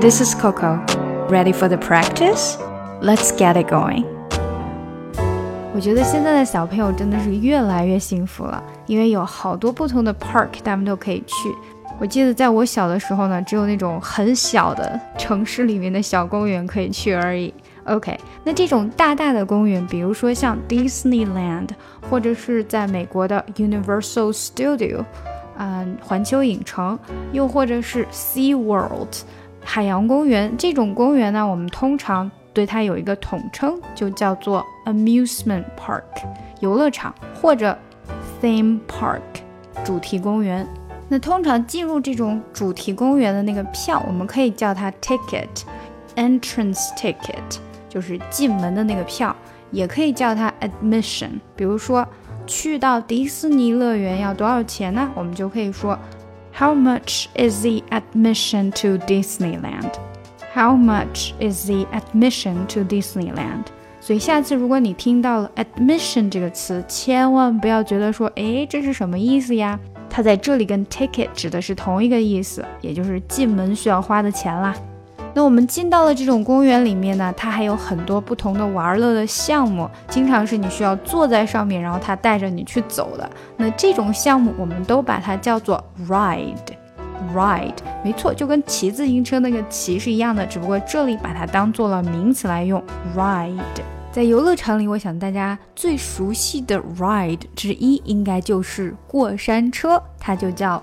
This is Coco. Ready for the practice? Let's get it going. 我觉得现在的小朋友真的是越来越幸福了，因为有好多不同的 park，他们都可以去。我记得在我小的时候呢，只有那种很小的城市里面的小公园可以去而已。OK，那这种大大的公园，比如说像 Disneyland，或者是在美国的 Universal Studio，嗯，环球影城，又或者是 Sea World，海洋公园，这种公园呢，我们通常对它有一个统称，就叫做 Amusement Park，游乐场，或者 Theme Park，主题公园。那通常进入这种主题公园的那个票，我们可以叫它 ticket，entrance ticket，就是进门的那个票，也可以叫它 admission。比如说，去到迪士尼乐园要多少钱呢？我们就可以说，How much is the admission to Disneyland？How much is the admission to Disneyland？所以下次如果你听到了 admission 这个词，千万不要觉得说，哎，这是什么意思呀？它在这里跟 ticket 指的是同一个意思，也就是进门需要花的钱啦。那我们进到了这种公园里面呢，它还有很多不同的玩乐的项目，经常是你需要坐在上面，然后它带着你去走的。那这种项目我们都把它叫做 ride，ride，没错，就跟骑自行车那个骑是一样的，只不过这里把它当做了名词来用，ride。在游乐场里，我想大家最熟悉的 ride 之一应该就是过山车，它就叫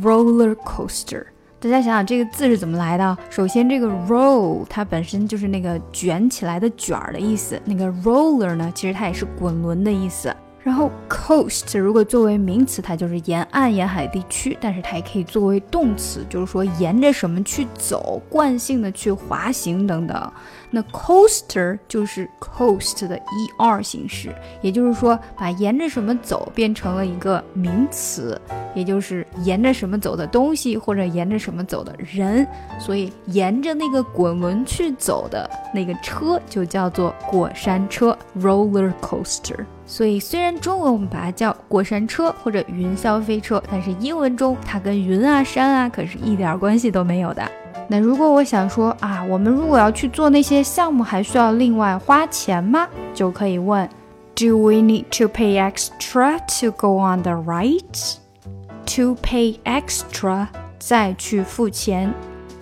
roller coaster。大家想想这个字是怎么来的？首先，这个 roll 它本身就是那个卷起来的卷儿的意思，那个 roller 呢，其实它也是滚轮的意思。然后 coast 如果作为名词，它就是沿岸沿海地区，但是它也可以作为动词，就是说沿着什么去走，惯性的去滑行等等。那 coaster 就是 coast 的 er 形式，也就是说把沿着什么走变成了一个名词，也就是沿着什么走的东西或者沿着什么走的人。所以沿着那个滚轮去走的那个车就叫做过山车 roller coaster。所以虽然中文我们把它叫过山车或者云霄飞车，但是英文中它跟云啊山啊可是一点关系都没有的。那如果我想说啊，我们如果要去做那些项目，还需要另外花钱吗？就可以问，Do we need to pay extra to go on the ride？To pay extra 再去付钱，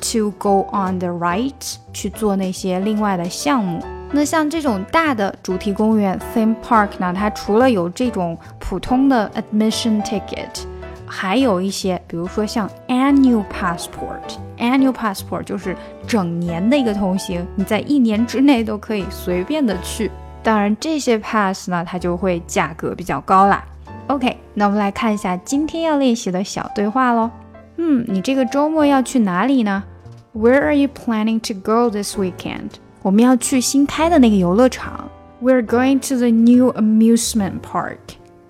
to go on the ride 去做那些另外的项目。那像这种大的主题公园 theme park 呢，它除了有这种普通的 admission ticket。还有一些，比如说像 annual passport，annual passport 就是整年的一个通行，你在一年之内都可以随便的去。当然，这些 pass 呢，它就会价格比较高啦。OK，那我们来看一下今天要练习的小对话喽。嗯，你这个周末要去哪里呢？Where are you planning to go this weekend？我们要去新开的那个游乐场。We're going to the new amusement park。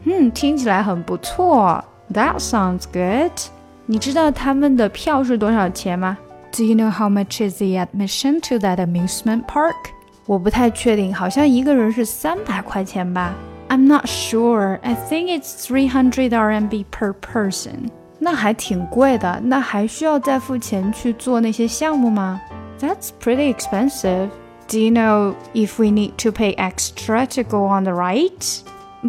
嗯，听起来很不错。That sounds good. 你知道他们的票是多少钱吗？Do you know how much is the admission to that amusement park? 我不太确定，好像一个人是三百块钱吧。I'm not sure. I think it's 300 RMB per person. 那还挺贵的，那还需要再付钱去做那些项目吗？That's pretty expensive. Do you know if we need to pay extra to go on the ride?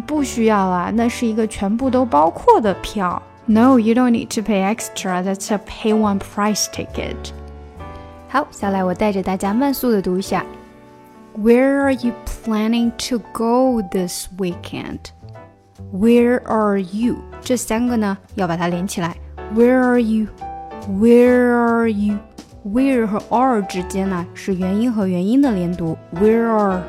不需要啦，那是一个全部都包括的票。 No, you don't need to pay extra. That's a pay one price ticket. 好，下来我带着大家慢速的读一下。Where are you planning to go this weekend? Where are you? 这三个呢，要把它连起来。Where are you? Where are you? Where 和 are 之间呢是元音和元音的连读。Where are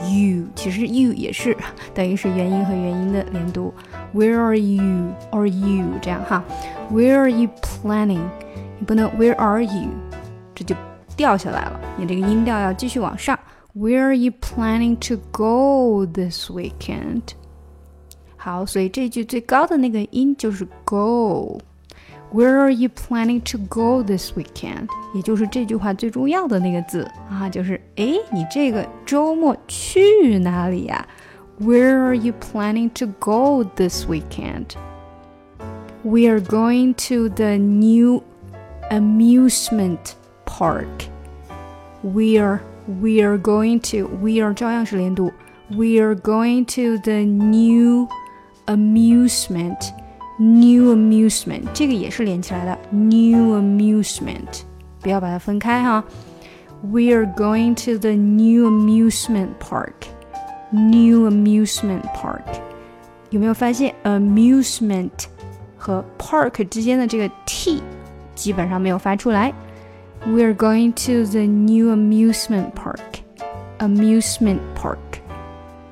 you，其实 you 也是等于是元音和元音的连读。Where are you? Are you 这样哈？Where are you planning？你不能 Where are you？这就掉下来了，你这个音调要继续往上。Where are you planning to go this weekend？好，所以这句最高的那个音就是 go。 Where are you planning to go this weekend？也就是这句话最重要的那个字啊，就是哎，你这个周末去哪里呀？Where are you planning to go this weekend? We are going to the new amusement park. We're we're going to we're 照样是连读。We're going to the new amusement. New amusement 这个也是连起来的。New amusement，不要把它分开哈。We're going to the new amusement park. New amusement park，有没有发现 amusement 和 park 之间的这个 t 基本上没有发出来？We're going to the new amusement park. Amusement park，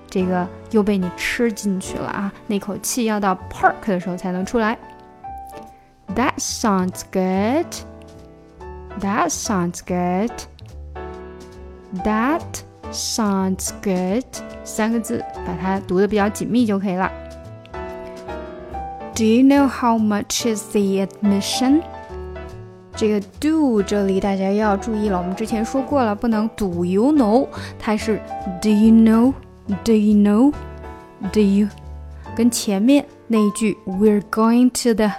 这个 又被你吃进去了啊！那口气要到 park 的时候才能出来。That sounds good. That sounds good. That sounds good. 三个字，把它读的比较紧密就可以了。Do you know how much is the admission？这个 do 这里大家要注意了，我们之前说过了，不能 do you know，它是 do you know know？Do you know？Do you？跟前面那一句 We're going to the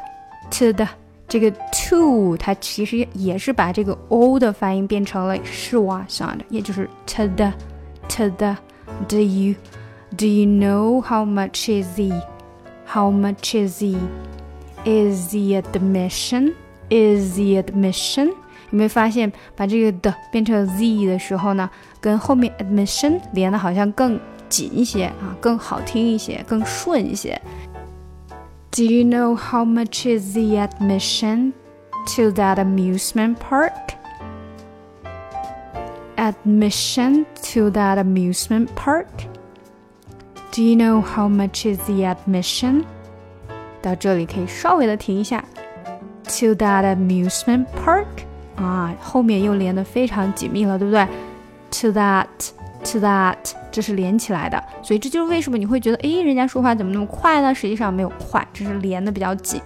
to the 这个 to，它其实也是把这个 o 的发音变成了 schwa sound，也就是 to the to the。Do you do you know how much is the how much is the is the admission is the admission 有没有发现把这个的变成 z 的时候呢，跟后面 admission 连的好像更 紧一些啊，更好听一些，更顺一些。Do you know how much is the admission to that amusement park? admission to that amusement park? Do you know how much is the admission? 到这里可以稍微的停一下。To that amusement park 啊，后面又连得非常紧密了，对不对？To that, to that，这是连起来的，所以这就是为什么你会觉得，诶，人家说话怎么那么快呢？实际上没有快，只是连得比较紧。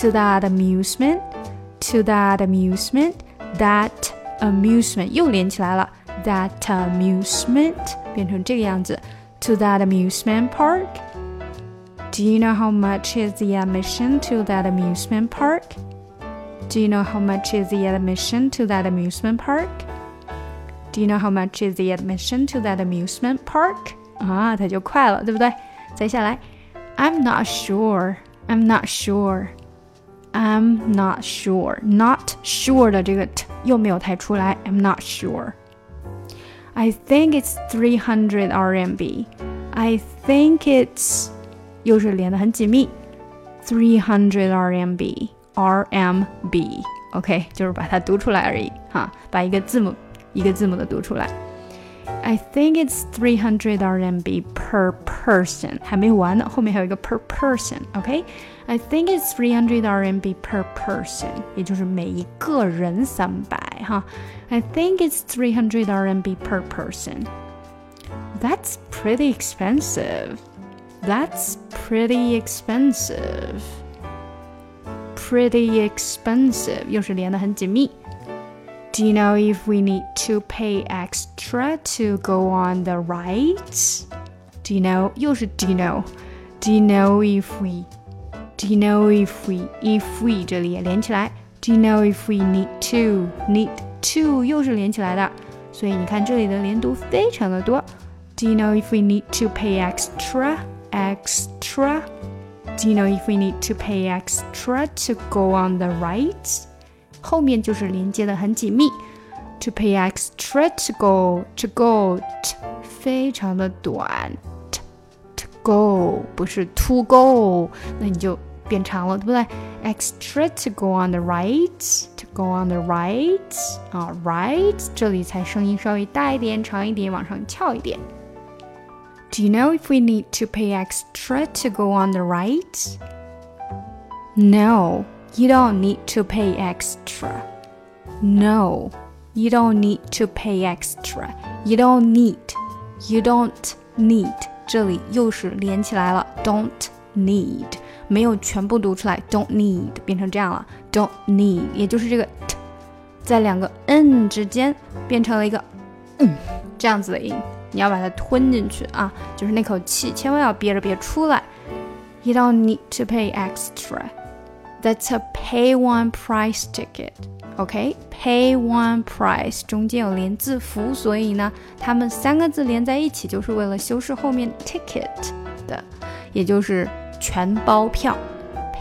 To that amusement, to that amusement, that amusement 又连起来了。that amusement 变成这个样子，to that amusement park. Do you know how much is the admission to that amusement park? Do you know how much is the admission to that amusement park? Do you know how much is the admission to that amusement park? 啊，它就快了，对不对？再下来，I'm not sure. I'm not sure. I'm not sure. Not sure 的这个 t 又没有太出来。I'm not sure. I think it's 300 RMB. I think it's 又是连得很紧密，300 RMB RMB OK，就是把它读出来而已哈，把一个字母 一个字母的读出来。I think it's 300 RMB per person，还没完呢，后面还有一个 per person，OK？、Okay? I think it's 300 RMB per person，也就是每一个人三百哈。I think it's 300 RMB per person. That's pretty expensive. That's pretty expensive. Pretty expensive，又是连得很紧密。 do you know if we need to pay extra to go on the rides? Do you know? 又是 Do you know? Do you know if we? Do you know if we? If we 这里也连起来。Do you know if we need to? Need to 又是连起来的，所以你看这里的连读非常的多。Do you know if we need to pay extra? Extra. Do you know if we need to pay extra to go on the rides? 后面就是连接的很紧密。To pay extra to go to go，非常的短。To go 不是 to go，那你就变长了，对不对？Extra to go on the rides，to go on the rides 啊，rides 这里才声音稍微大一点、长一点，往上翘一点。Do you know if we need to pay extra to go on the rides? No. You don't need to pay extra. No, you don't need to pay extra. You don't need. You don't need. 这里又是连起来了，don't need 没有全部读出来，don't need 变成这样了，don't need，也就是这个 t 在两个 n 之间变成了一个嗯这样子的音，你要把它吞进去啊，就是那口气千万要憋着别出来。You don't need to pay extra. That's a pay one price ticket. OK，pay one price 中间有连字符，所以呢，它们三个字连在一起就是为了修饰后面 ticket 的，也就是全包票。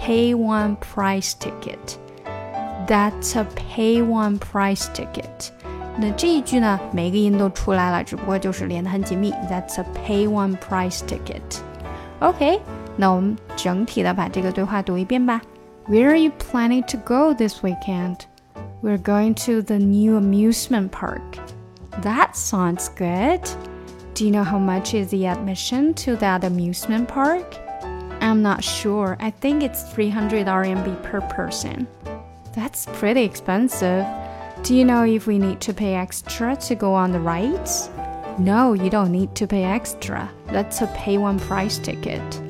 Pay one price ticket. That's a pay one price ticket. 那这一句呢，每个音都出来了，只不过就是连得很紧密。That's a pay one price ticket. OK，那我们整体的把这个对话读一遍吧。 Where are you planning to go this weekend? We're going to the new amusement park. That sounds good. Do you know how much is the admission to that amusement park? I'm not sure. I think it's 300 RMB per person. That's pretty expensive. Do you know if we need to pay extra to go on the rides? No, you don't need to pay extra. That's a pay one price ticket.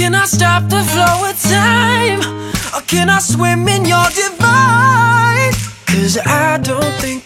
Can I stop the flow of time? Or can I swim in your divine? Cause I don't think